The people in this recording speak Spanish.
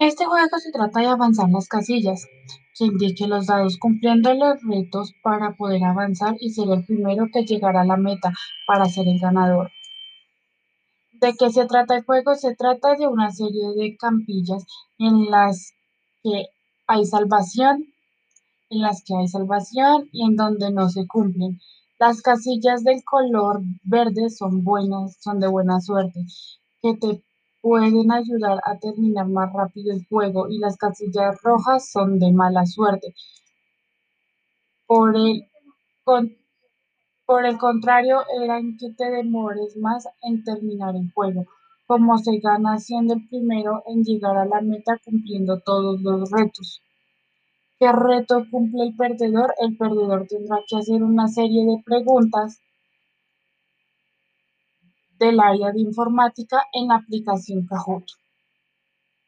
Este juego se trata de avanzar las casillas, que indique los dados cumpliendo los retos para poder avanzar y ser el primero que llegará a la meta para ser el ganador. ¿De qué se trata el juego? Se trata de una serie de campillas en las que hay salvación, en las que hay salvación y en donde no se cumplen. Las casillas del color verde son buenas, son de buena suerte, que te pueden ayudar a terminar más rápido el juego y las casillas rojas son de mala suerte. Por el, con, por el contrario, eran que te demores más en terminar el juego, como se gana siendo el primero en llegar a la meta cumpliendo todos los retos. ¿Qué reto cumple el perdedor? El perdedor tendrá que hacer una serie de preguntas del área de informática en la aplicación Kahoot.